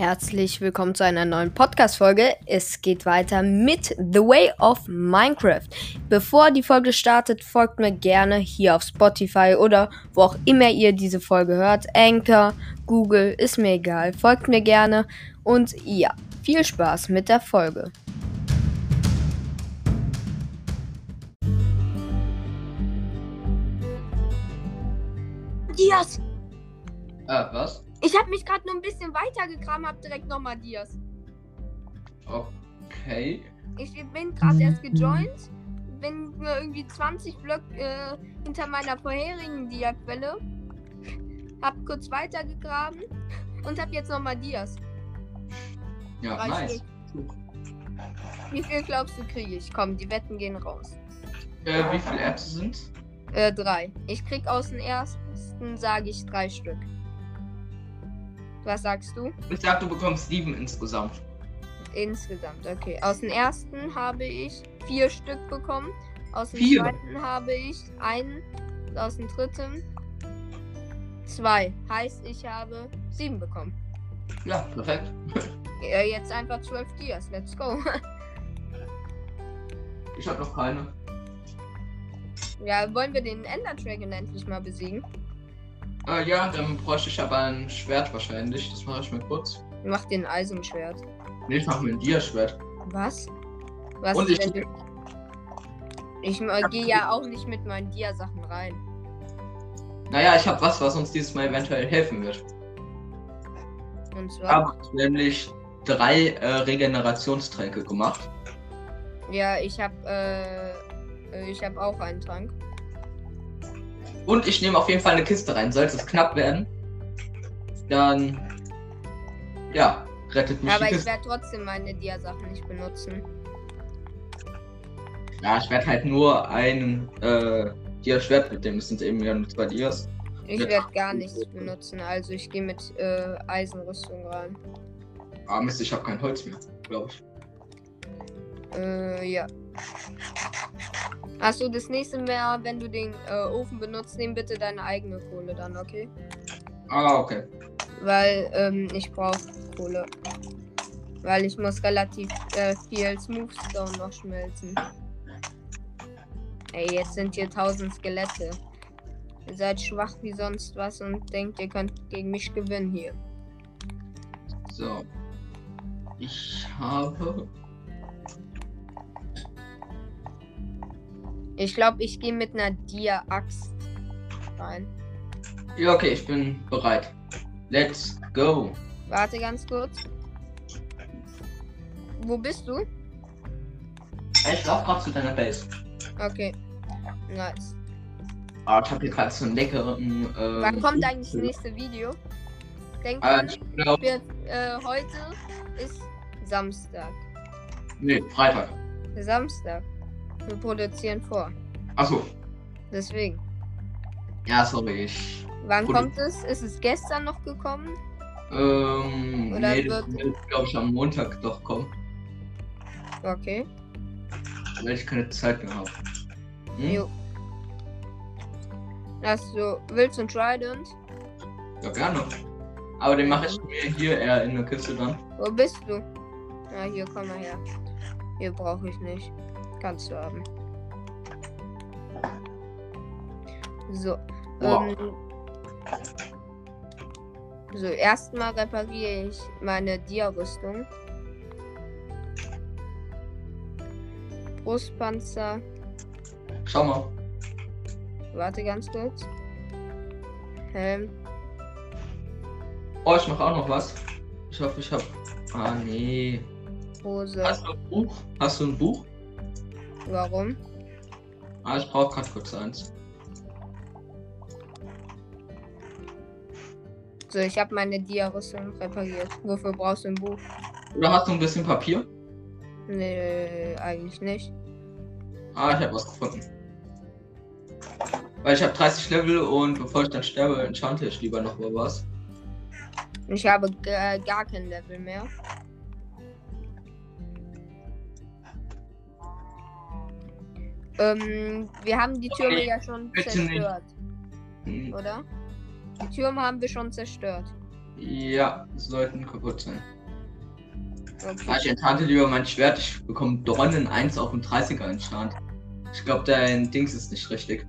Herzlich willkommen zu einer neuen Podcast-Folge. Es geht weiter mit The Way of Minecraft. Bevor die Folge startet, folgt mir gerne hier auf Spotify oder wo auch immer ihr diese Folge hört. Anchor, Google, ist mir egal. Folgt mir gerne und ja, viel Spaß mit der Folge. Dias! Äh, was? Ich habe mich gerade nur ein bisschen weiter gegraben, hab direkt nochmal Dias. Okay. Ich bin gerade erst gejoint, bin nur irgendwie 20 Block äh, hinter meiner vorherigen Dia-Quelle. Hab kurz weiter gegraben und hab jetzt nochmal Dias. Ja, Drei nice. Stück. Wie viel glaubst du kriege ich? Komm, die Wetten gehen raus. Äh, wie viele Apps sind? Äh, drei. Ich krieg aus dem ersten, sage ich, drei Stück. Was sagst du? Ich sag, du bekommst sieben insgesamt. Insgesamt, okay. Aus dem ersten habe ich vier Stück bekommen. Aus dem Vier? zweiten habe ich einen. Aus dem dritten zwei. Heißt, ich habe sieben bekommen. Ja, perfekt. Ja, jetzt einfach zwölf Dias. Let's go. Ich hab noch keine. ja, wollen wir den Ender Dragon endlich mal besiegen? Äh, ja, dann bräuchte ich aber ein Schwert wahrscheinlich. Das mache ich mir kurz. Mach den Eisenschwert. Nee, ich mache mir ein Dia-Schwert. Was? Was Und ich- du... Ich äh, gehe ja auch nicht mit meinen Dia-Sachen rein. Naja, ich habe was, was uns dieses Mal eventuell helfen wird. Und Ich zwar. habe nämlich drei äh, Regenerationstränke gemacht. Ja, ich habe äh, äh, ich habe auch einen Trank. Und ich nehme auf jeden Fall eine Kiste rein. Sollte es knapp werden, dann. Ja, rettet mich Aber ich werde trotzdem meine Dia-Sachen nicht benutzen. Ja, ich werde halt nur ein äh, Dia-Schwert mitnehmen. Das sind eben ja nur zwei Dias. Ich werde gar nichts benutzen. Also ich gehe mit äh, Eisenrüstung rein. Ah, Mist, ich habe kein Holz mehr, glaube ich. Äh, ja. Achso, das nächste Mal, wenn du den äh, Ofen benutzt, nimm bitte deine eigene Kohle dann, okay? Ah, okay. Weil ähm, ich brauche Kohle. Weil ich muss relativ äh, viel Smoothstone noch schmelzen. Ey, jetzt sind hier tausend Skelette. Ihr seid schwach wie sonst was und denkt, ihr könnt gegen mich gewinnen hier. So. Ich habe. Ich glaube, ich gehe mit einer Dia-Axt rein. Ja, okay, ich bin bereit. Let's go. Warte ganz kurz. Wo bist du? Ich lauf gerade zu deiner Base. Okay. Nice. Ah, ich habe hier gerade so einen leckeren. Äh, Wann kommt eigentlich das nächste Video? Denkt dran, ich glaube. wir, äh, heute ist Samstag. Nee, Freitag. Samstag. Wir produzieren vor. Achso. Deswegen. Ja, sorry, ich. Wann Produ- kommt es? Ist es gestern noch gekommen? Ähm. Oder nee, wird- das wird, glaube ich, am Montag doch kommen. Okay. Weil ich keine Zeit mehr habe. Hm? Jo. Hast du, willst du ein Trident? Ja, gerne. Aber den mache ich mir hier eher in der Kiste dann. Wo bist du? Ja, hier, komm mal her. Hier brauche ich nicht. Kannst du haben. So. Wow. Ähm, so, erstmal repariere ich meine Dia-Rüstung. Brustpanzer. Schau mal. Warte ganz kurz. Helm. Oh, ich mache auch noch was. Ich hoffe, ich habe. Ah, nee. Hose. Hast du ein Buch? Hast du ein Buch? Warum? Ah, ich brauche gerade kurz eins. So, ich habe meine Dia-Rüstung repariert. Wofür brauchst du ein Buch? Oder hast du ein bisschen Papier? Nee, eigentlich nicht. Ah, ich habe was gefunden. Weil ich habe 30 Level und bevor ich dann sterbe, enchante ich lieber noch mal was. Ich habe g- gar kein Level mehr. Ähm, wir haben die Türme Nee, ja schon bitte nicht. zerstört, Hm, oder? Die Türme haben wir schon zerstört. Ja, sollten kaputt sein. Okay. ich enthante lieber mein Schwert. Ich bekomme Dornen 1 auf dem 30er enchant. Ich glaube, dein Dings ist nicht richtig.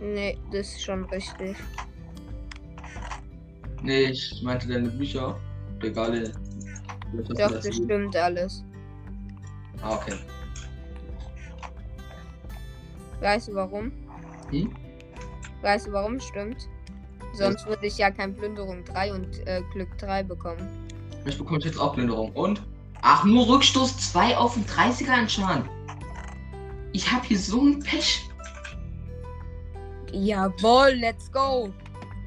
Nee, das ist schon richtig. Nee, ich meinte deine Bücher. Regale. Doch, das stimmt alles. Ah, okay. Weißt du warum? Hm? Weißt du warum stimmt? Sonst würde ich ja kein Plünderung 3 und äh, Glück 3 bekommen. Ich bekomme jetzt auch Plünderung. Und? Ach, nur Rückstoß 2 auf den 30er enchant. Ich hab hier so ein Pech. Jawohl, let's go!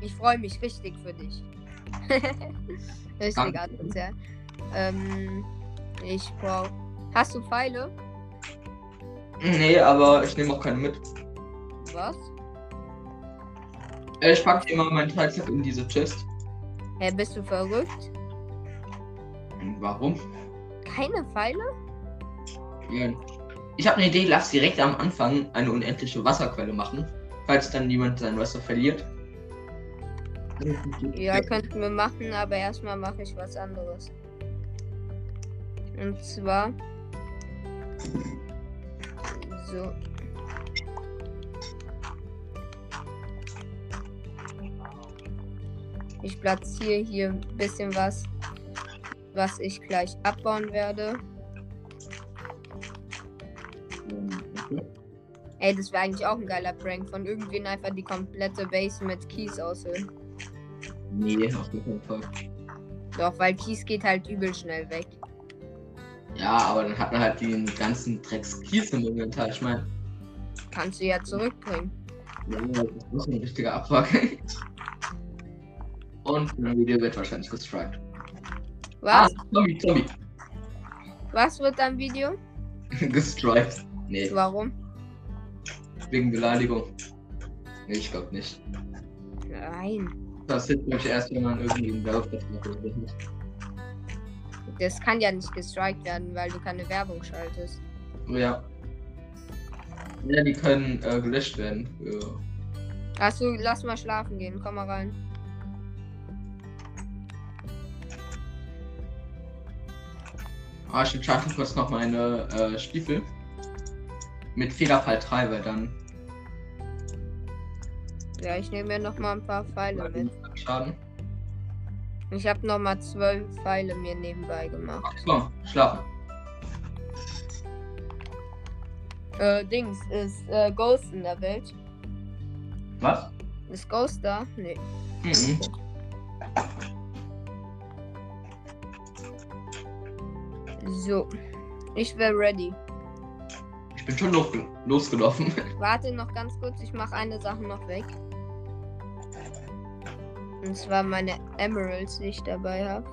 Ich freue mich richtig für dich. richtig. Adams, ja. Ähm, ich brauch. Hast du Pfeile? Nee, aber ich nehme auch keine mit. Was? Äh, ich packe immer meinen Teilzeug in diese Chest. Hä, bist du verrückt? Warum? Keine Pfeile? Ja. Ich habe eine Idee, lass direkt am Anfang eine unendliche Wasserquelle machen, falls dann niemand sein Wasser verliert. Ja, könnten wir machen, aber erstmal mache ich was anderes. Und zwar. So. Ich platziere hier ein bisschen was, was ich gleich abbauen werde. Ey, das wäre eigentlich auch ein geiler Prank von irgendwen einfach die komplette Base mit Keys aushöhlen. Nee, auf jeden Fall. Doch, weil Kies geht halt übel schnell weg. Ja, aber dann hat man halt den ganzen Drecks Kies im Inventar. Ich meine, Kannst du ja zurückbringen. ja, das ist ein richtiger Abfuck. Und mein Video wird wahrscheinlich gestrikt. Was? Ah, Zombie, Zombie. Was wird dein Video? gestrikt. Nee, Warum? wegen Beleidigung. Nee, ich glaube nicht. Nein. Das hilft mich erst, wenn man irgendwie einen Werbevertrag oder hat. Das kann ja nicht gestrikt werden, weil du keine Werbung schaltest. Ja. Ja, die können äh, gelöscht werden. Hast du, lass mal schlafen gehen, komm mal rein. Ah, ich entscheide kurz noch meine äh, Stiefel. Mit Federfall 3, weil dann Ja, ich nehme mir noch mal ein paar Pfeile mit. Schaden. Ich habe noch mal zwölf Pfeile mir nebenbei gemacht. So, schlafen. Äh, Dings, ist äh, Ghost in der Welt? Was? Ist Ghost da? Nee. Mhm. So. Ich wäre ready. Ich bin schon los, losgelaufen. Warte noch ganz kurz, ich mache eine Sache noch weg. Und zwar meine Emeralds, die ich dabei habe.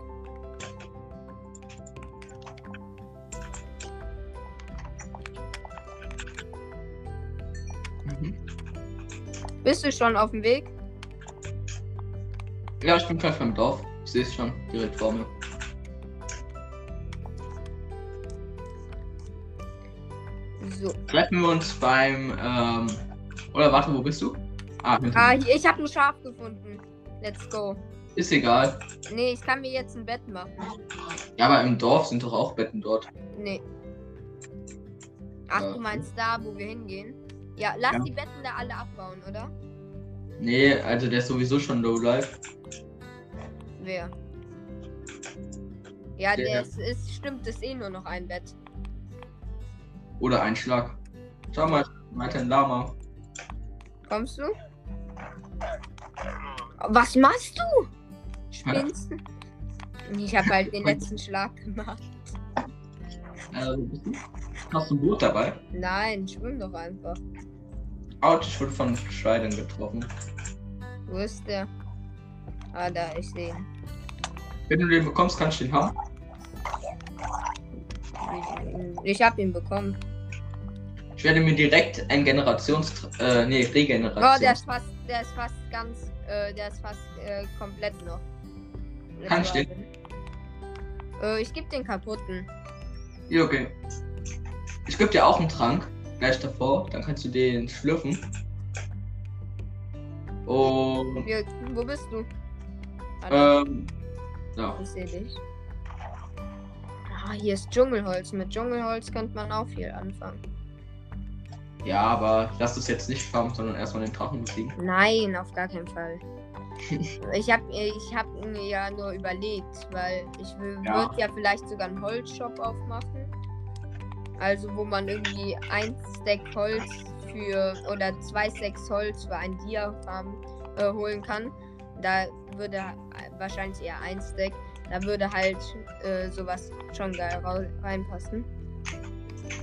Mhm. Bist du schon auf dem Weg? Ja, ich bin gleich beim Dorf. Ich sehe es schon direkt vor mir. So. Treffen wir uns beim. Ähm... Oder warte, wo bist du? Ah, Ah, ich habe ein Schaf gefunden. Let's go. ist egal. Nee, ich kann mir jetzt ein Bett machen. Ja, aber im Dorf sind doch auch Betten dort. Nee. Ach, Ja. du meinst da, wo wir hingehen? Ja, lass Ja. die Betten da alle abbauen, oder? Nee, also der ist sowieso schon low life. Wer? Ja, Der- der ist, ist, stimmt, ist eh nur noch ein Bett. Oder ein Schlag. Schau mal, weiter ein Lama. Kommst du? Was machst du? Spinnst du? Ich habe halt den letzten Schlag gemacht. Äh? Hast du ein Boot dabei? Nein, schwimm doch einfach. Autsch, ich wurde von Schweinen getroffen. Wo ist der? Ah, da, ich sehe ihn. Wenn du den bekommst, kannst du den haben. Ich, ich habe ihn bekommen. Ich werde mir direkt ein Generations... Äh, nee, Regeneration. Oh, der ist fast, der ist fast ganz, äh, der ist fast äh, komplett noch. Kann ich den? Äh, ich geb den kaputten. Ja, okay. Ich gebe dir auch einen Trank. Gleich davor. Dann kannst du den schlürfen. Und Wir, wo bist du? Hallo, Ähm, ja. ich sehe dich. Ah, hier ist Dschungelholz. Mit Dschungelholz könnte man auch viel anfangen. Ja, aber lass es jetzt nicht farmen, sondern erstmal den Drachen besiegen. Nein, auf gar keinen Fall. Ich habe ich hab mir ja nur überlegt, weil ich würde Ja. ja vielleicht sogar einen Holzshop aufmachen. Also wo man irgendwie ein Stack Holz für oder zwei Stacks Holz für ein Dia-Farm äh, holen kann. Da würde wahrscheinlich eher ein Stack. Da würde halt äh, sowas schon geil reinpassen.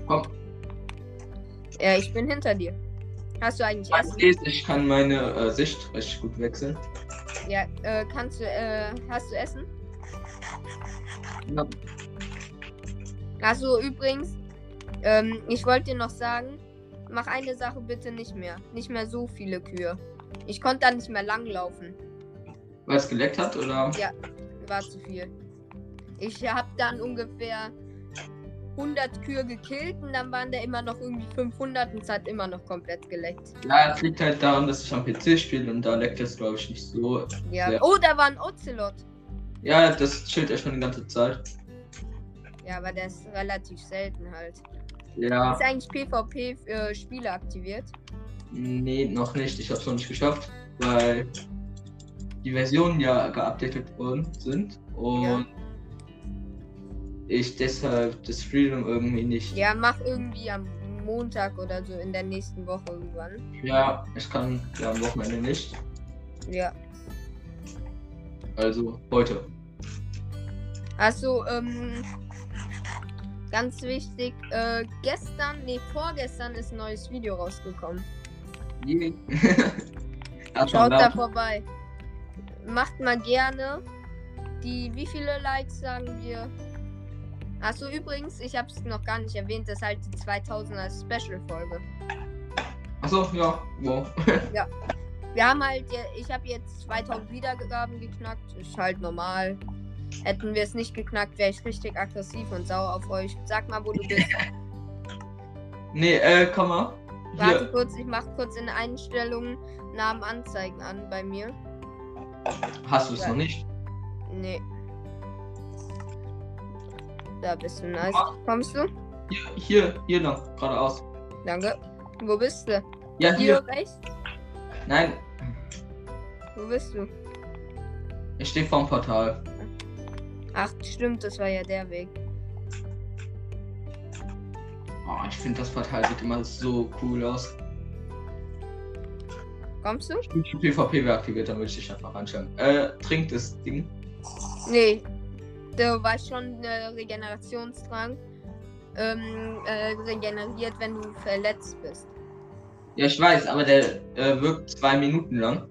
Komm, Ja, ich bin hinter dir. Hast du eigentlich was Essen? ist, ich kann meine äh, Sicht richtig gut wechseln. Ja, äh, kannst du, äh, hast du Essen? Ja. Achso, übrigens, ähm, ich wollte dir noch sagen, mach eine Sache bitte nicht mehr. Nicht mehr so viele Kühe. Ich konnte da nicht mehr langlaufen. Weil es geleckt hat, oder? Ja. War zu viel. Ich habe dann ungefähr 100 Kühe gekillt und dann waren da immer noch irgendwie 500 und es hat immer noch komplett geleckt. Ja, es liegt halt daran, dass ich am PC spiele und da leckt es, glaube ich, nicht so. Ja. Sehr. Oh, da war ein Ocelot. Ja, das chillt ja schon die ganze Zeit. Ja, aber der ist relativ selten halt. Ja, Ist eigentlich PvP für Spiele aktiviert? nee, noch nicht. Ich habe es noch nicht geschafft, weil die Versionen ja geupdatet worden sind und Ja. Ich deshalb das Freedom irgendwie nicht. Ja, mach irgendwie am Montag oder so in der nächsten Woche irgendwann. Ja, ich kann ja am Wochenende nicht. Ja. Also heute. Also, ähm, ganz wichtig, äh, gestern, nee, vorgestern ist ein neues Video rausgekommen. Je- Schaut da vorbei. Macht mal gerne die, wie viele Likes sagen wir? Achso, übrigens, ich habe es noch gar nicht erwähnt, das ist halt die 2000er Special-Folge. Achso, ja, wow. Wir haben halt, ich habe jetzt 2000 Wiedergaben geknackt, ist halt normal. Hätten wir es nicht geknackt, wäre ich richtig aggressiv und sauer auf euch. Sag mal, wo du bist. Nee, äh, komm mal. Warte Hier. kurz, ich mache kurz in Einstellungen Namen anzeigen an bei mir. Hast du es Ja. noch nicht? Nee. Da bist du nice. Ah. Kommst du? Hier, hier, hier lang, geradeaus. Danke. Wo bist du? Ja, Hier hier. rechts? Nein, Wo bist du? ich stehe vorm Portal. Ach, stimmt, das war ja der Weg. Oh, ich finde das Portal sieht immer so cool aus. Kommst du? Ich PvP aktiviert, dann würde ich dich einfach anschauen. Äh, trinkt das Ding. Nee. Du warst schon äh, Regenerationstrank. Ähm, äh, regeneriert, wenn du verletzt bist. Ja, ich weiß, aber der äh, wirkt zwei Minuten lang.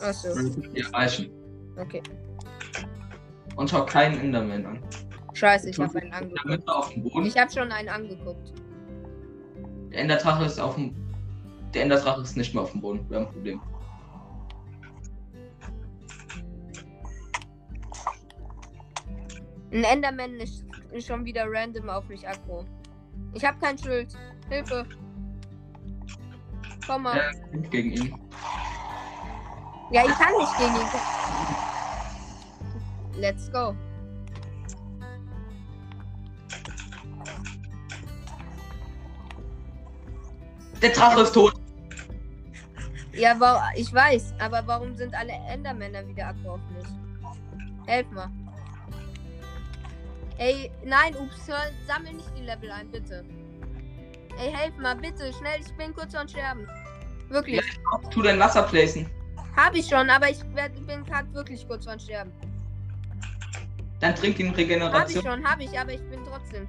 Achso, Und das wird dir reichen. okay. Und schau keinen Enderman an. Scheiße, ich habe einen Der angeguckt. Auf dem Boden. Ich habe schon einen angeguckt. Der Enderdrache ist auf dem. Der Enderdrache ist nicht mehr auf dem Boden. Wir haben ein Problem. Ein Enderman ist, schon wieder random auf mich aggro. Ich habe kein Schild. Hilfe. Komm mal. Kämpft gegen ihn. Ja, ich kann nicht gegen ihn. Let's go. Der Drache ist tot. Ja, ich weiß, aber warum sind alle Endermänner wieder aggro auf mich? Helf mal. Ey, nein, ups, hör, sammel nicht die Level ein, bitte. Ey, helf mal, bitte, schnell, ich bin kurz am Sterben. Wirklich. Tu dein Wasser placen. Hab ich schon, aber ich werd, bin gerade wirklich kurz vor Sterben. Dann trink ihn Hab ich Regeneration. schon, hab ich, aber ich bin trotzdem.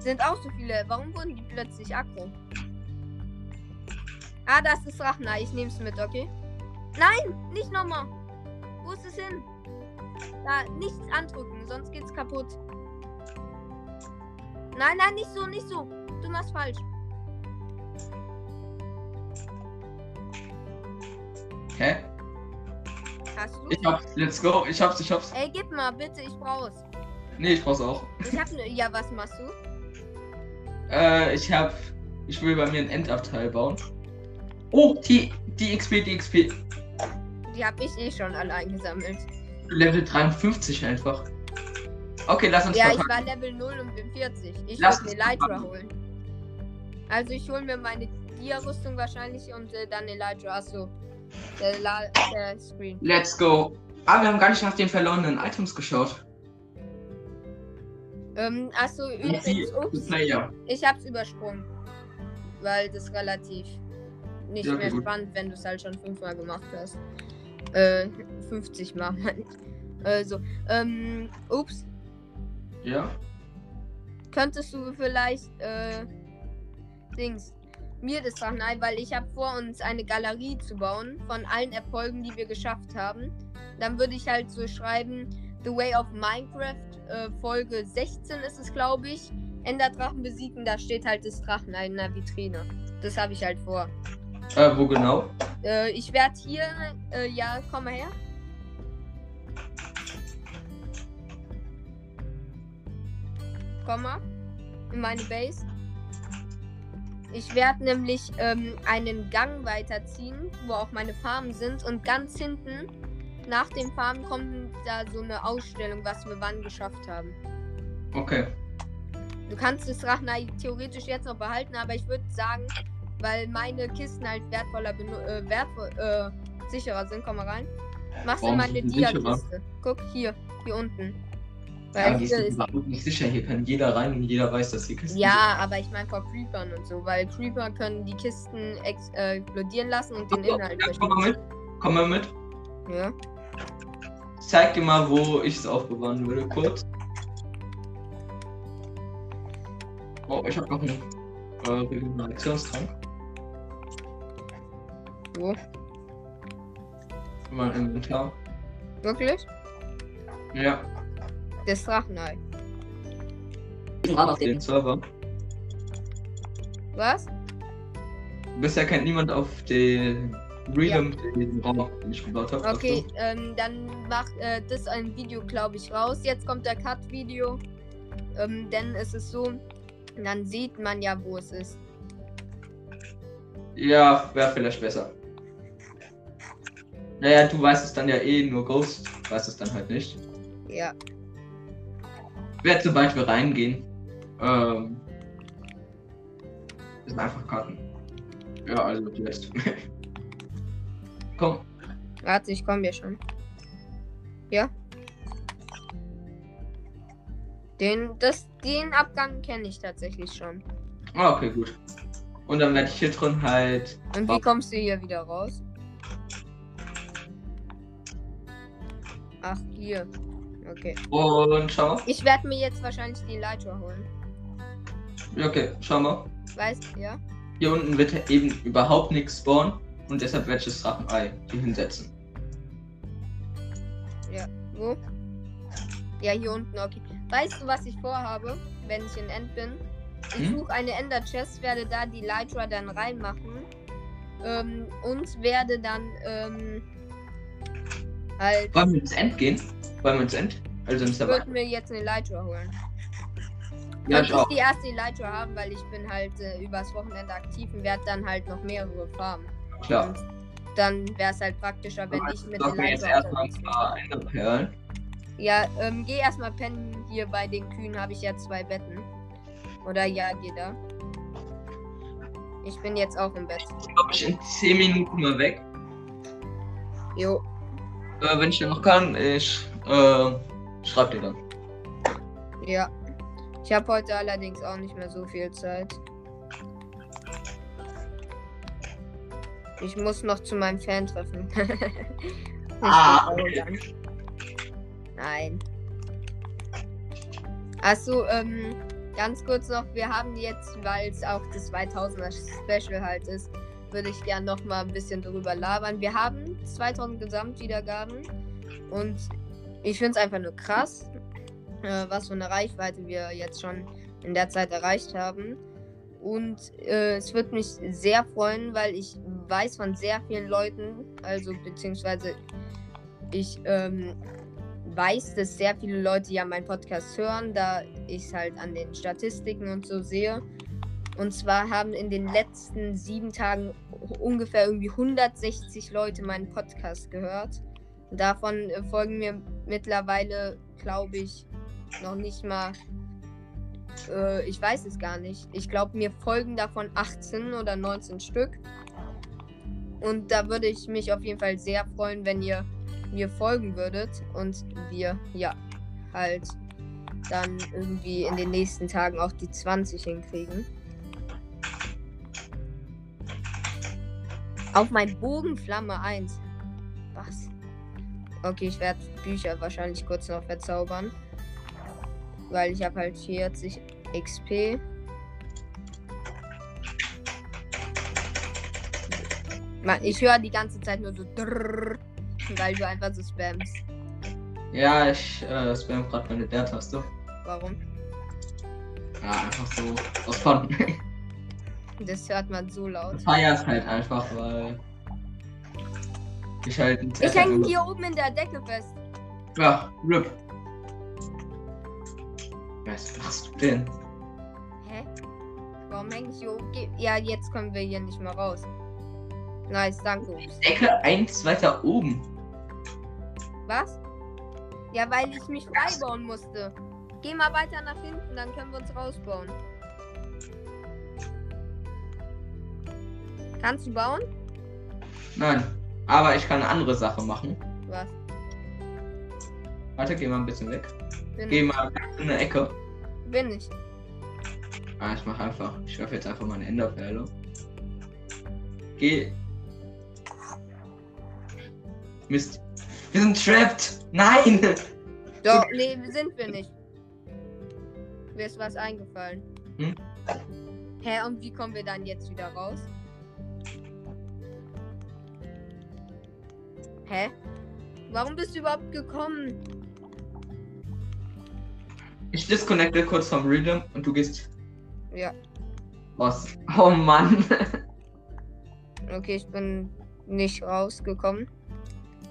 Sind auch so viele. Warum wurden die plötzlich aggro? Ah, das ist Rachner. Ich nehm's mit, okay? Nein, nicht nochmal. Wo ist es hin? Da, nichts andrücken, sonst geht's kaputt. Nein, nein, nicht so, nicht so. Du machst falsch. Hä? Hast du? Ich hab's. Let's go. Ich hab's, ich hab's. Ey, gib mal, bitte, ich brauch's. Nee, ich brauch's auch. Ich hab ne. Ja, was machst du? Äh, ich hab. Ich will bei mir ein Endabteil bauen. Oh, die, die XP, die XP. Die habe ich eh schon alle eingesammelt. Level 53 einfach. Okay, lass uns Ja, ich verpacken. war Level 0 und bin 40. Ich Lass würde uns Elytra verpacken. holen. Also ich hole mir meine Dia-Rüstung wahrscheinlich und äh, dann Elytra. Achso. Der, La der Screen. Let's go. Ah, wir haben gar nicht nach den verlorenen Items geschaut. Ähm, achso, übrigens, ups, Player. ich hab's übersprungen. Weil das relativ nicht Ja, mehr gut. spannend, wenn du es halt schon fünfmal gemacht hast. Äh, 50 Mal. ich. Also, ähm, ups, Ja. könntest du vielleicht, äh, Dings, mir das sagen, nein, weil ich habe vor, uns eine Galerie zu bauen von allen Erfolgen, die wir geschafft haben. Dann würde ich halt so schreiben, The Way of Minecraft, äh, Folge 16 ist es, glaube ich. Enderdrachen besiegen, da steht halt das Drachenei in der Vitrine. Das habe ich halt vor. Äh, wo genau? Äh, ich werde hier, äh, ja, komm mal her. Komm mal in meine Base. Ich werde nämlich ähm, einen Gang weiterziehen, wo auch meine Farmen sind. Und ganz hinten, nach den Farmen, kommt da so eine Ausstellung, was wir wann geschafft haben. Okay. Du kannst das Drachenei theoretisch jetzt noch behalten, aber ich würde sagen, weil meine Kisten halt wertvoller, äh, wertvoll, äh, sicherer sind, komm mal rein. Machst du meine sind? Dia-Kiste. Guck hier, hier unten. Ja, Weil die hier ist überhaupt nicht sicher. Hier kann jeder rein und jeder weiß, dass die Kisten ja, aber ich meine vor Creepern und so, weil Creeper können die Kisten ex äh, explodieren lassen und den sind. Inhalt Ja, komm mal mit. Komm mal mit. Ja. Zeig dir mal, wo ich es aufbewahren würde. Kurz. Oh, ich habe noch einen äh, Regenerationstrank. Wo? In meinem Inventar. Wirklich? Ja. Das Drachenei. Gerade auf den Server. Was? Bisher kennt niemand auf den Realm den Raum, den ich gebaut habe. Okay, ähm, dann macht äh, das ein Video, glaube ich, raus. Jetzt kommt der Cut-Video. Ähm, denn es ist so, dann sieht man ja, wo es ist. Ja, wäre vielleicht besser. Naja, du weißt es dann ja eh, nur Ghost weiß es dann halt nicht. Ja. Wer sobald wir reingehen, ähm, ist einfach Karten. Ja, also jetzt. Komm, Warte, ich komme hier schon. Ja. Den, das, den Abgang kenne ich tatsächlich schon. Ah, okay, gut. Und dann werde ich hier drin halt. Und wie kommst du hier wieder raus? Ach, hier. Okay. Und schau mal. Ich werde mir jetzt wahrscheinlich die Elytra holen. Ja, okay, schau mal. Weißt ja? Hier unten wird eben überhaupt nichts spawnen. Und deshalb werde ich das Drachenei hier hinsetzen. Wo? Ja, hier unten, okay. Weißt du, was ich vorhabe, wenn ich in End bin? Ich Hm? suche eine Ender Chest, werde da die Lytra dann reinmachen. Ähm, und werde dann, ähm, halt, Wollen wir ins End gehen? Wollen wir ins End? Also ins ich würde mir jetzt eine Lytra holen. Ja, ich auch. die erste Elytra haben, weil ich bin halt äh, übers Wochenende aktiv und werde dann halt noch mehrere farmen. Klar. Und dann wäre es halt praktischer, wenn ich mit mir jetzt erstmal ein bin. paar Enderperlen. Ja, ähm, geh erstmal pennen. Hier bei den Kühen habe ich ja zwei Betten. Oder ja, geh da. Ich bin jetzt auch im Bett. Ich glaube, ich in 10 Minuten mal weg. Jo, Äh, wenn ich dann noch kann, ich äh, schreib dir dann. ja. Ich habe heute allerdings auch nicht mehr so viel Zeit. Ich muss noch zu meinem Fan treffen. Ah, okay. Nein. Achso, ähm, ganz kurz noch, wir haben jetzt, weil es auch das 2000er Special halt ist, würde ich gern noch mal ein bisschen drüber labern. Wir haben 2000 Gesamtwiedergaben und ich finde es einfach nur krass, äh, was für eine Reichweite wir jetzt schon in der Zeit erreicht haben. Und äh, es wird mich sehr freuen, weil ich weiß von sehr vielen Leuten, also beziehungsweise ich ähm, weiß, dass sehr viele Leute ja meinen Podcast hören, da ich es halt an den Statistiken und so sehe. Und zwar haben in den letzten sieben Tagen ungefähr irgendwie 160 Leute meinen Podcast gehört. Davon äh, folgen mir mittlerweile, glaube ich, noch nicht mal. Äh, ich weiß es gar nicht. Ich glaube, mir folgen davon 18 oder 19 Stück. Und da würde ich mich auf jeden Fall sehr freuen, wenn ihr mir folgen würdet und wir, ja, halt dann irgendwie in den nächsten Tagen auch die 20 hinkriegen. Auf mein Bogen Flamme 1. Was? Okay, ich werde Bücher wahrscheinlich kurz noch verzaubern. Weil ich habe halt 40 XP. Ich höre die ganze Zeit nur so drrrr, weil du einfach so spammst. Ja, ich äh, spam gerade meine Der-Taste. Warum? Ja, einfach so aus Fun. Das hört man so laut. Ich feier's halt einfach, weil ich halt Ich hänge hier oben in der Decke fest. Ja, RIP. Was machst du denn? Hä? Warum hänge ich hier oben? Ja, jetzt kommen wir hier nicht mehr raus. Nice, danke. Ups. Decke eins weiter oben. Was? Ja, weil ich mich freibauen musste. Geh mal weiter nach hinten, dann können wir uns rausbauen. Kannst du bauen? Nein. Aber ich kann eine andere Sache machen. Was? Warte, geh mal ein bisschen weg. Bin, Geh mal in eine Ecke. bin ich. Ah, ich mach einfach. Ich werfe jetzt einfach meine Enderperle. Geh. Mist. Wir sind trapped. Nein! Doch, nee, sind wir nicht. Mir ist was eingefallen. Hm? Hä, und wie kommen wir dann jetzt wieder raus? Hä? Warum bist du überhaupt gekommen? Ich disconnecte kurz vom Rhythm und du gehst Ja, raus. Oh Mann. okay, ich bin nicht rausgekommen.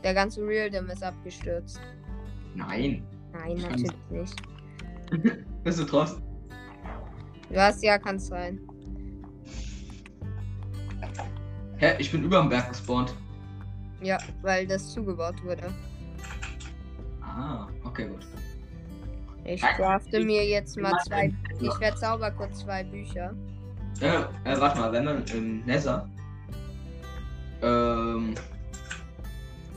Der ganze Realdom ist abgestürzt. Nein. Nein, Ich natürlich nicht. Bist du draußen? Was? Ja, kann sein. Hä? Ich bin über dem Berg gespawnt. Ja, weil das zugebaut wurde. Ah, okay, gut. Ich crafte mir jetzt mal zwei. Ich verzauber kurz zwei Bücher. Ja, äh, warte mal, wenn man im Nether ähm,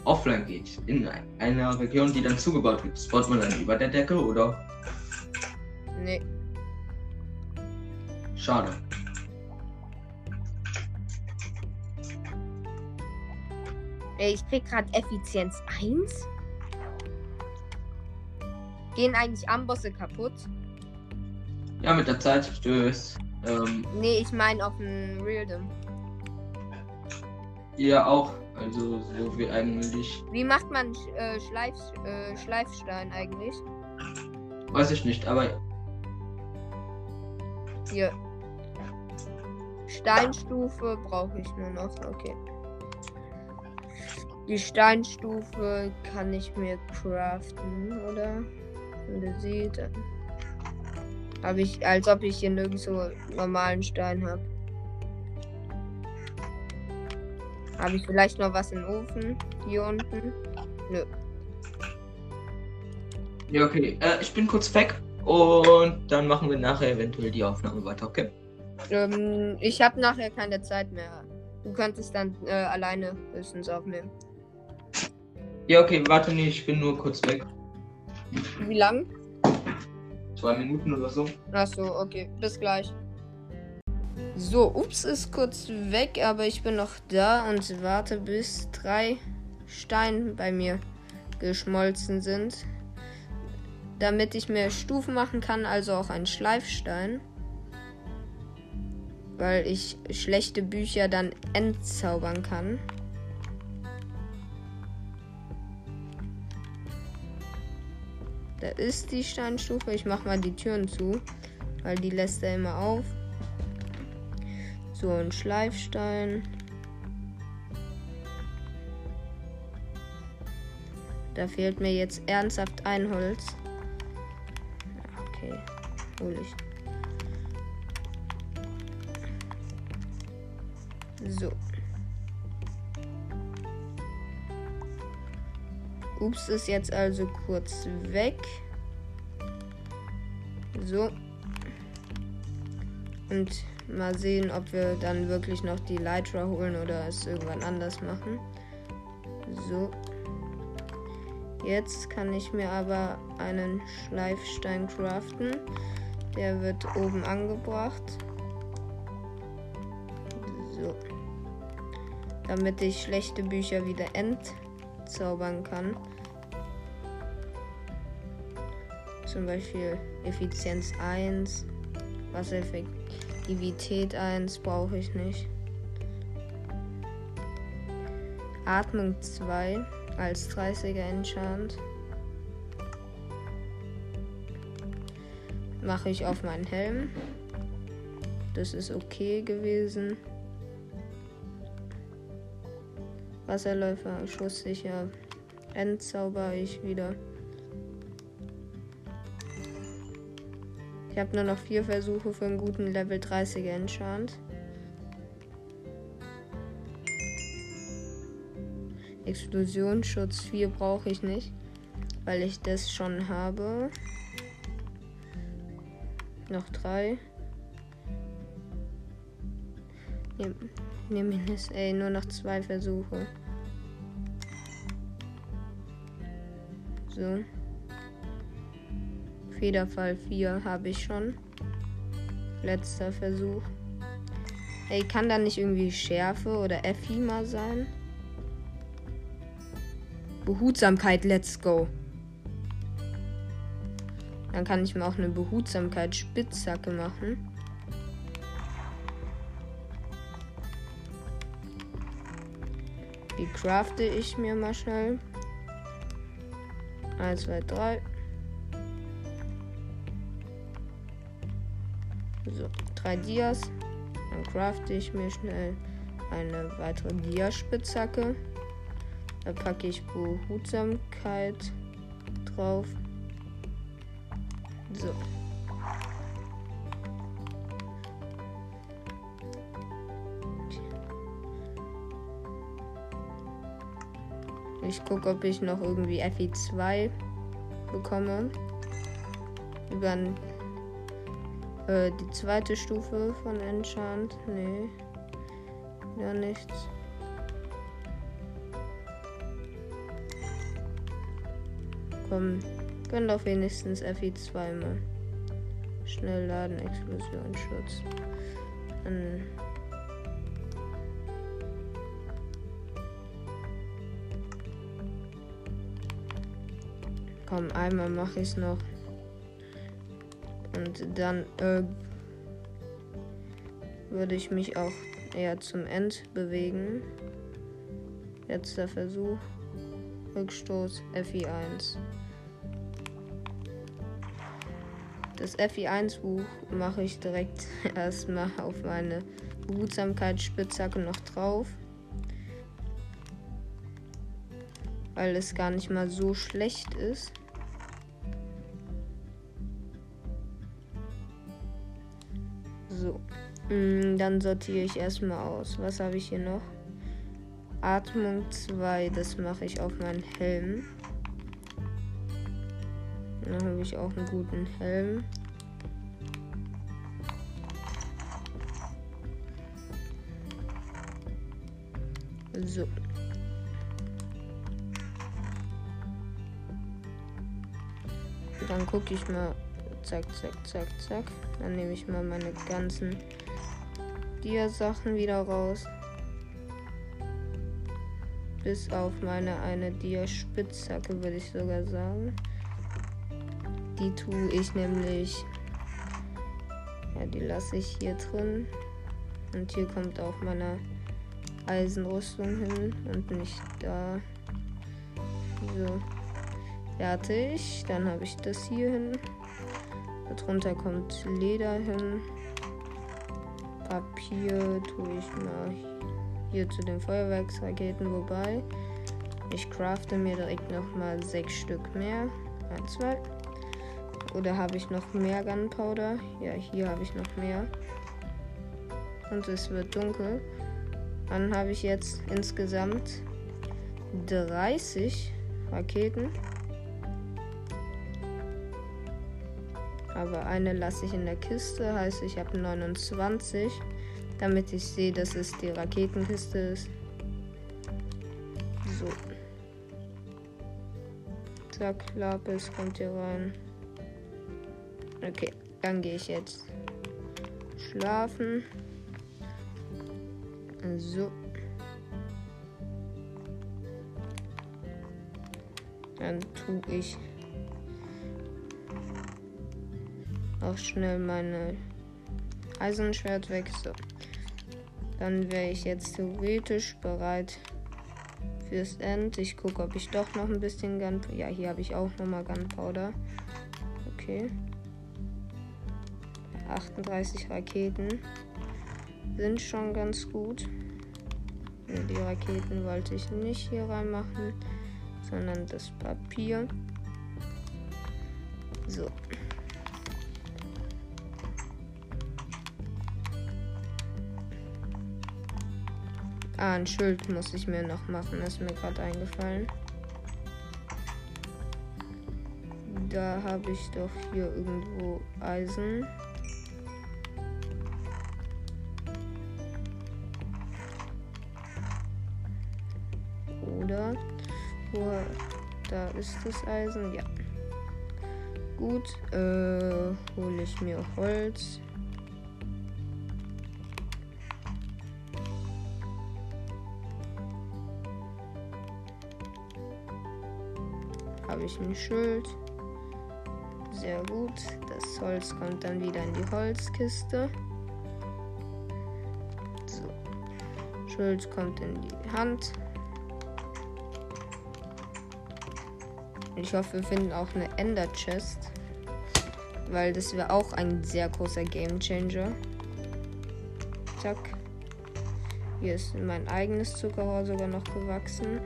offline geht, in ein- einer Region, die dann zugebaut wird, spawnt man dann über der Decke oder? Nee. Schade. Ich krieg grad Effizienz 1. Gehen eigentlich Ambosse kaputt? Ja, mit der Zeit stößt ähm, Nee, ich meine auf dem Realdom. ihr auch, also so wie eigentlich, Wie macht man äh, Schleif, äh, Schleifstein eigentlich? weiß ich nicht, aber Hier. Steinstufe brauche ich nur noch. Okay. Die Steinstufe kann ich mir craften, oder? Sieht. Habe ich, als ob ich hier nirgendwo normalen Stein habe. Habe ich vielleicht noch was im Ofen? Hier unten? ja okay, äh, ich bin kurz weg und dann machen wir nachher eventuell die Aufnahme weiter, okay? Ähm, ich habe nachher keine Zeit mehr. Du könntest dann äh, alleine höchstens aufnehmen. Ja, okay, warte nee, ich bin nur kurz weg. Wie lang? Zwei Minuten oder so. Achso, okay. Bis gleich. So, Ups ist kurz weg, aber ich bin noch da und warte, bis drei Steine bei mir geschmolzen sind. Damit ich mir Stufen machen kann, also auch einen Schleifstein. Weil ich schlechte Bücher dann entzaubern kann. Da ist die Steinstufe. Ich mach mal die Türen zu, weil die lässt er immer auf. So, ein Schleifstein. Da fehlt mir jetzt ernsthaft ein Holz. Okay, hol ich. So. Ups ist jetzt also kurz weg. So. Und mal sehen, ob wir dann wirklich noch die Lytra holen oder es irgendwann anders machen. So. Jetzt kann ich mir aber einen Schleifstein craften. Der wird oben angebracht. So. Damit ich schlechte Bücher wieder entzaubern kann. Zum Beispiel Effizienz 1, Wassereffektivität 1 brauche ich nicht. Atmung 2 als 30er Enchant. Mache ich auf meinen Helm. Das ist okay gewesen. Wasserläufer, schusssicher. Entzauber ich wieder. Ich habe nur noch vier Versuche für einen guten Level 30er Enchant. Explosionsschutz 4 brauche ich nicht, weil ich das schon habe. Noch drei. Nehmen nehm das, ey, nur noch zwei Versuche. So. Federfall 4 habe ich schon. Letzter Versuch. Ey, kann da nicht irgendwie Schärfe oder Effi sein? Behutsamkeit, let's go. Dann kann ich mir auch eine Behutsamkeit Spitzhacke machen. Die crafte ich mir mal schnell. 1, 2, 3. So, drei Dias. Dann crafte ich mir schnell eine weitere Diaspitzhacke. Da packe ich Behutsamkeit drauf. So. Ich gucke, ob ich noch irgendwie FI2 bekomme. Über äh, die zweite Stufe von Enchant. Nee. Ja, nichts. Komm, gönn doch wenigstens FI2 mal. Schnell laden, Explosionsschutz. Dann Komm, einmal mache ich es noch. Und dann äh, würde ich mich auch eher zum End bewegen. Letzter Versuch. Rückstoß FI1. Das FI1 Buch mache ich direkt erstmal auf meine Behutsamkeitsspitzhacke noch drauf. Weil es gar nicht mal so schlecht ist. So. Mm, dann sortiere ich erstmal aus. Was habe ich hier noch? Atmung 2, das mache ich auf meinen Helm. Dann habe ich auch einen guten Helm. Gucke ich mal. Zack, zack, zack, zack. Dann nehme ich mal meine ganzen Dia-Sachen wieder raus bis auf meine eine Dia-Spitzhacke, würde ich sogar sagen. Die tue ich nämlich. Ja, die lasse ich hier drin. Und hier kommt auch meine Eisenrüstung hin und nicht da. So. Fertig. Dann habe ich das hier hin. Darunter kommt Leder hin. Papier tue ich mal hier zu den Feuerwerksraketen, wobei ich crafte mir direkt nochmal sechs Stück mehr. Ein, zwei. Oder habe ich noch mehr Gunpowder? Ja, hier habe ich noch mehr. Und es wird dunkel. Dann habe ich jetzt insgesamt 30 Raketen. Aber eine lasse ich in der Kiste, heißt ich habe 29, damit ich sehe, dass es die Raketenkiste ist. So. Zack, Lapis kommt hier rein. Okay, dann gehe ich jetzt schlafen. So. Dann tue ich auch schnell meine Eisenschwert weg. So. Dann wäre ich jetzt theoretisch bereit fürs End. Ich gucke, ob ich doch noch ein bisschen Gun. Ja, hier habe ich auch nochmal Gunpowder. Okay. 38 Raketen sind schon ganz gut. Die Raketen wollte ich nicht hier reinmachen, sondern das Papier. Ah, ein Schild muss ich mir noch machen, ist mir gerade eingefallen. Da habe ich doch hier irgendwo Eisen. Oder wo da ist das Eisen, ja. Gut, äh, hole ich mir Holz. Ich ein Schild. Sehr gut. Das Holz kommt dann wieder in die Holzkiste. So. Schild kommt in die Hand. Ich hoffe, wir finden auch eine Ender Chest. Weil das wäre auch ein sehr großer Game Changer. Zack. Hier ist mein eigenes Zuckerrohr sogar noch gewachsen.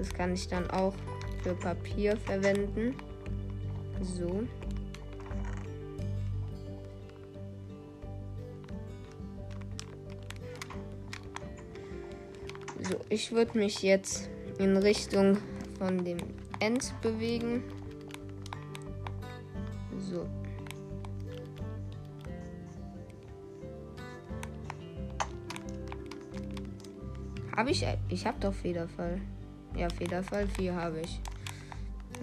Das kann ich dann auch für Papier verwenden. So. So, ich würde mich jetzt in Richtung von dem End bewegen. So. Habe ich. Ich habe doch Federfall. Ja, Federfall 4 habe ich.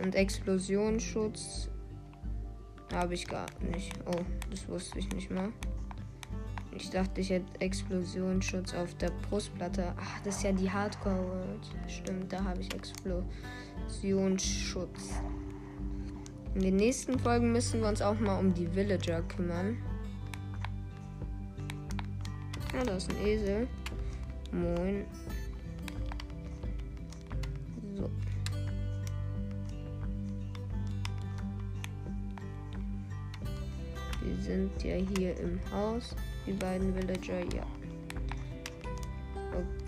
Und Explosionsschutz habe ich gar nicht. Oh, das wusste ich nicht mal. Ich dachte, ich hätte Explosionsschutz auf der Brustplatte. Ach, das ist ja die Hardcore. Stimmt, da habe ich Explosionsschutz. In den nächsten Folgen müssen wir uns auch mal um die Villager kümmern. Ja, da ist ein Esel. Moin. Sind ja hier im Haus. Die beiden Villager, ja.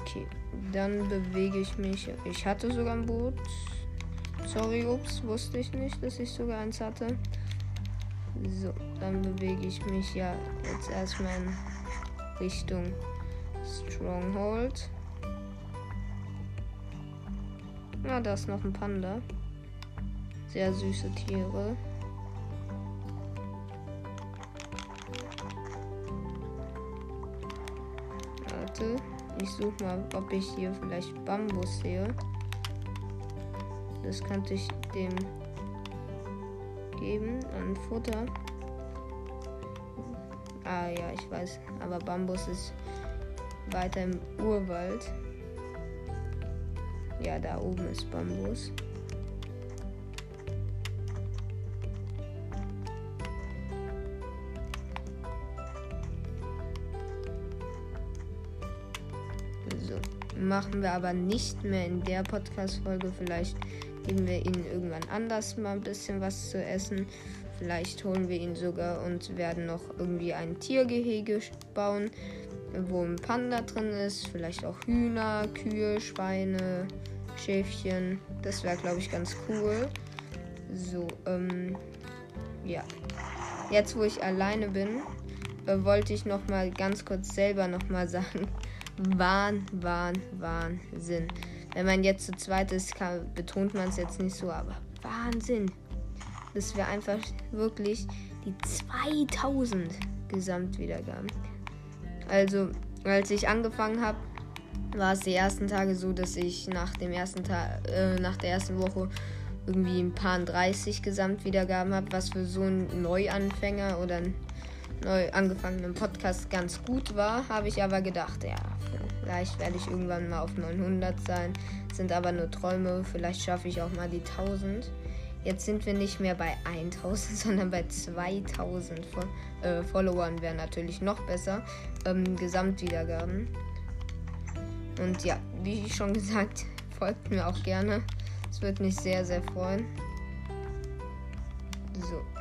Okay, dann bewege ich mich. Ich hatte sogar ein Boot. Sorry, ups, wusste ich nicht, dass ich sogar eins hatte. So, dann bewege ich mich ja jetzt erstmal in Richtung Stronghold. Ja, da ist noch ein Panda. Sehr süße Tiere. Warte, ich suche mal, ob ich hier vielleicht Bambus sehe. Das könnte ich dem geben an Futter. Ah ja, ich weiß. Aber Bambus ist weiter im Urwald. Ja, da oben ist Bambus. Machen wir aber nicht mehr in der Podcast-Folge. Vielleicht geben wir ihnen irgendwann anders mal ein bisschen was zu essen. Vielleicht holen wir ihn sogar und werden noch irgendwie ein Tiergehege bauen, wo ein Panda drin ist. Vielleicht auch Hühner, Kühe, Schweine, Schäfchen. Das wäre, glaube ich, ganz cool. So, ähm, ja. Jetzt, wo ich alleine bin, äh, wollte ich noch mal ganz kurz selber noch mal sagen. Wahn, Wahn, Wahnsinn. Wenn man jetzt zu zweit ist, kann, betont man es jetzt nicht so, aber Wahnsinn. Das wäre einfach wirklich die 2000 Gesamtwiedergaben. Also, als ich angefangen habe, war es die ersten Tage so, dass ich nach dem ersten Tag, äh, nach der ersten Woche irgendwie ein paar 30 Gesamtwiedergaben habe, was für so einen Neuanfänger oder einen neu angefangenen Podcast ganz gut war, habe ich aber gedacht, ja, vielleicht werde ich irgendwann mal auf 900 sein. Sind aber nur Träume, vielleicht schaffe ich auch mal die 1000. Jetzt sind wir nicht mehr bei 1000, sondern bei 2000 Fo äh, Followern wäre natürlich noch besser. Ähm, Gesamtwiedergaben. Und ja, wie schon gesagt, folgt mir auch gerne. Es wird mich sehr, sehr freuen. So.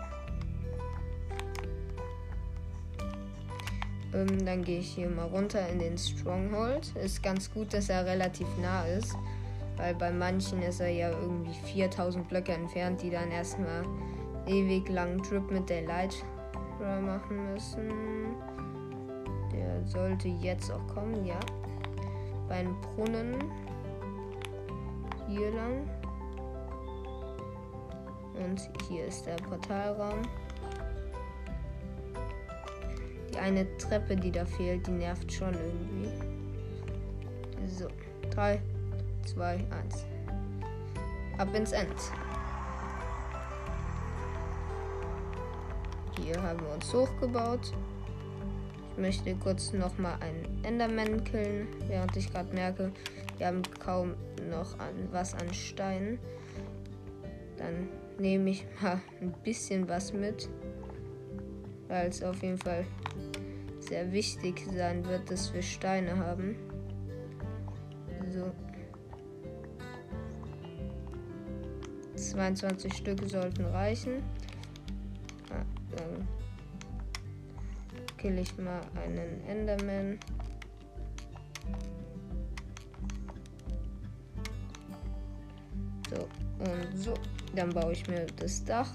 Ähm, dann gehe ich hier mal runter in den Stronghold. Ist ganz gut, dass er relativ nah ist. Weil bei manchen ist er ja irgendwie 4000 Blöcke entfernt, die dann erstmal ewig lang Trip mit der Light machen müssen. Der sollte jetzt auch kommen, ja. Bei den Brunnen. Hier lang. Und hier ist der Portalraum. Eine Treppe, die da fehlt, die nervt schon irgendwie. So, 3, 2, 1. Ab ins End. Hier haben wir uns hochgebaut. Ich möchte kurz nochmal einen Enderman killen, während ich gerade merke, wir haben kaum noch an, was an Steinen. Dann nehme ich mal ein bisschen was mit, weil es auf jeden Fall sehr wichtig sein wird, dass wir Steine haben. So. 22 Stücke sollten reichen. Ah, dann kill ich mal einen Enderman. So, und so. Dann baue ich mir das Dach.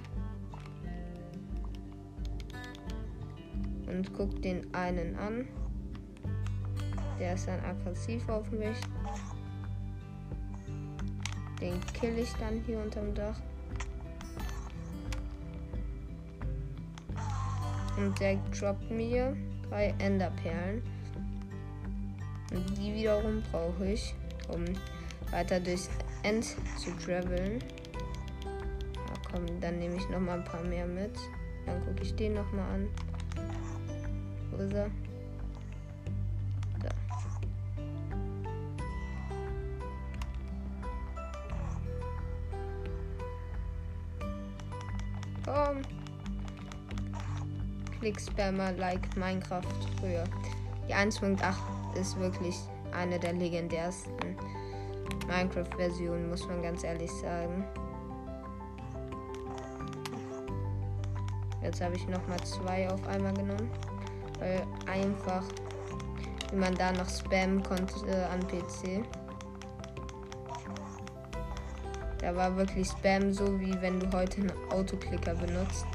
Und guck den einen an. Der ist dann aggressiv auf mich. Den kill ich dann hier unterm Dach. Und der droppt mir drei Enderperlen. Und die wiederum brauche ich, um weiter durchs End zu traveln. Ja, komm, dann nehme ich noch mal ein paar mehr mit. Dann gucke ich den noch mal an. Wo ist er? Da. Komm. Klick Spammer like Minecraft früher. Die 1.8 ist wirklich eine der legendärsten Minecraft-Versionen, muss man ganz ehrlich sagen. Jetzt habe ich noch mal zwei auf einmal genommen, weil einfach, wie man da noch spammen konnte äh, an PC. Da war wirklich Spam so, wie wenn du heute einen Autoklicker benutzt.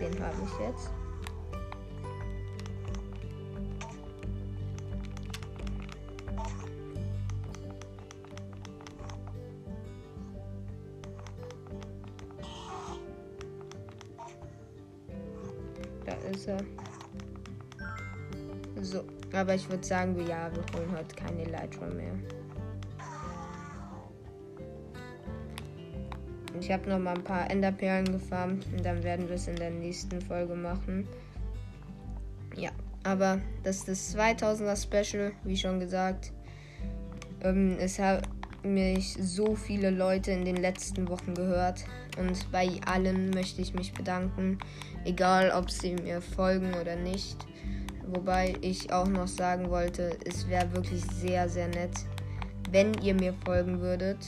Den habe ich jetzt. So, aber ich würde sagen, ja, wir holen heute keine Elytra mehr. Ich habe noch mal ein paar Enderperlen gefarmt und dann werden wir es in der nächsten Folge machen. Ja, aber das ist das 2000er Special, wie schon gesagt. Ähm, es haben mich so viele Leute in den letzten Wochen gehört und bei allen möchte ich mich bedanken, egal ob sie mir folgen oder nicht. Wobei ich auch noch sagen wollte, es wäre wirklich sehr, sehr nett, wenn ihr mir folgen würdet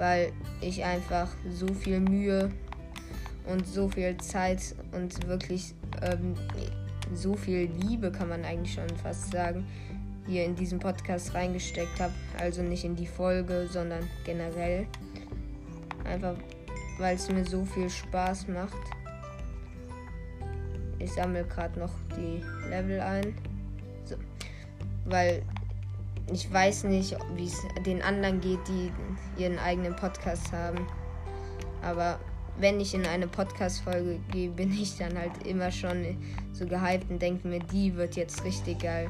weil ich einfach so viel Mühe und so viel Zeit und wirklich ähm, so viel Liebe, kann man eigentlich schon fast sagen, hier in diesem Podcast reingesteckt habe. Also nicht in die Folge, sondern generell. Einfach weil es mir so viel Spaß macht. Ich sammle gerade noch die Level ein. So. Weil ich weiß nicht, wie es den anderen geht, die ihren eigenen Podcast haben. Aber wenn ich in eine Podcast-Folge gehe, bin ich dann halt immer schon so gehypt und denke mir, die wird jetzt richtig geil.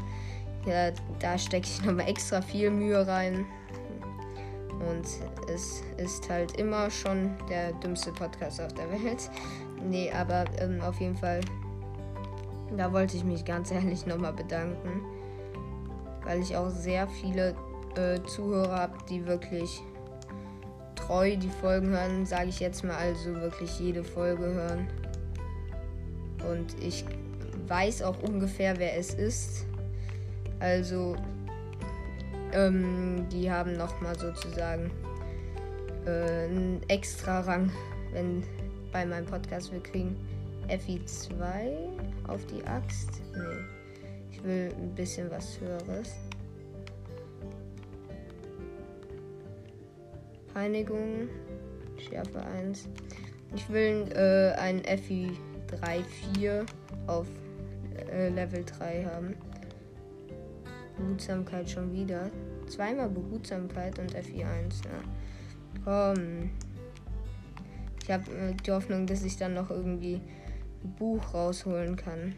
Ja, da stecke ich nochmal extra viel Mühe rein. Und es ist halt immer schon der dümmste Podcast auf der Welt. Nee, aber ähm, auf jeden Fall, da wollte ich mich ganz ehrlich nochmal bedanken. Weil ich auch sehr viele äh, Zuhörer habe, die wirklich treu die Folgen hören, sage ich jetzt mal, also wirklich jede Folge hören. Und ich weiß auch ungefähr, wer es ist. Also, ähm, die haben nochmal sozusagen äh, einen extra Rang, wenn bei meinem Podcast wir kriegen FI2 auf die Axt. Nee, ich will ein bisschen was Höheres. Peinigung, Schärfe 1. Ich will äh, ein FI 3, 4 auf äh, Level 3 haben. Behutsamkeit schon wieder. Zweimal Behutsamkeit und FI1. Ja. Komm. Ich habe äh, die Hoffnung, dass ich dann noch irgendwie Buch rausholen kann.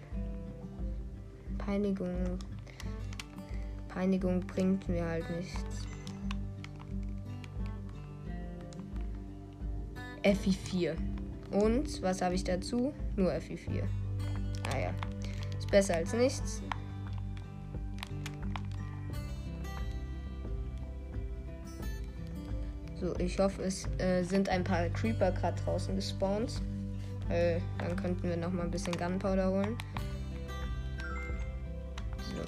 Peinigung. Peinigung bringt mir halt nichts. FI4. Und was habe ich dazu? Nur FI4. Naja, ah ist besser als nichts. So, ich hoffe, es äh, sind ein paar Creeper gerade draußen gespawnt. Äh, dann könnten wir noch mal ein bisschen Gunpowder holen. So.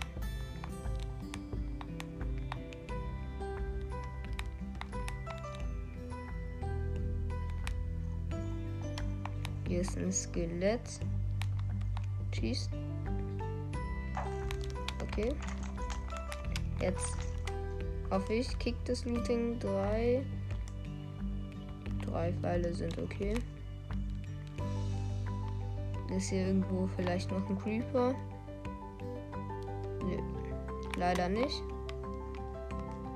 Hier ist ein Skelett. Schießt. Okay. Jetzt hoffe ich, kickt das Looting 3. Drei Pfeile sind okay. Ist hier irgendwo vielleicht noch ein Creeper? Nö. Leider nicht.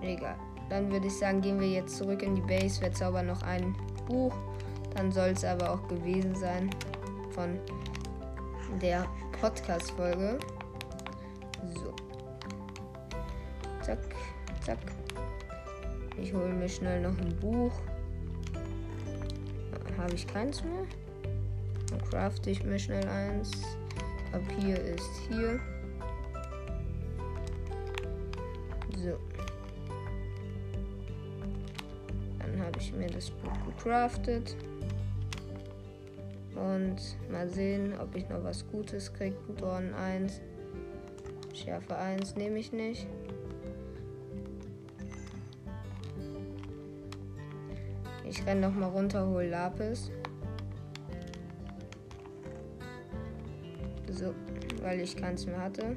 Egal. Dann würde ich sagen, gehen wir jetzt zurück in die Base. Wir zaubern noch ein Buch. Dann soll es aber auch gewesen sein von der Podcast-Folge. So. Zack, zack. Ich hole mir schnell noch ein Buch habe ich keins mehr. Crafte ich mir schnell eins. Papier ist hier. So. Dann habe ich mir das Buch gecraftet. Und mal sehen, ob ich noch was Gutes kriege. Dorn 1. Schärfe 1 nehme ich nicht. Ich renne noch mal runter, hol Lapis. So, weil ich keins mehr hatte.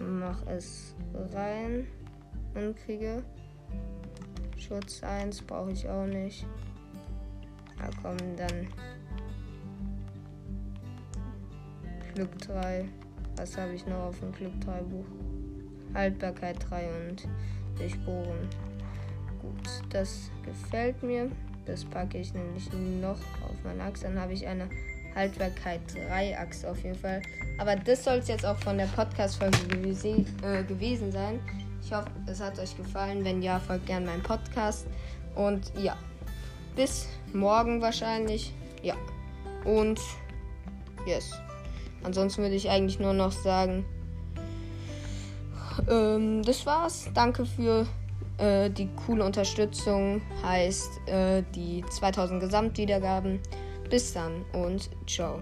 Mach es rein und kriege Schutz 1 brauche ich auch nicht. Ja komm, dann Glück 3. Was habe ich noch auf dem Glück 3 Buch? Haltbarkeit 3 und durchbohren. Gut, das gefällt mir. Das packe ich nämlich noch auf meine Axt. Dann habe ich eine Haltbarkeit 3 Axt auf jeden Fall. Aber das soll es jetzt auch von der Podcast-Folge gewesen, äh, gewesen sein. Ich hoffe, es hat euch gefallen. Wenn ja, folgt gerne meinem Podcast. Und ja, bis morgen wahrscheinlich. Ja. Und yes. Ansonsten würde ich eigentlich nur noch sagen, ähm, das war's. Danke für äh, die coole Unterstützung. Heißt äh, die 2000 Gesamtwiedergaben. Bis dann und ciao.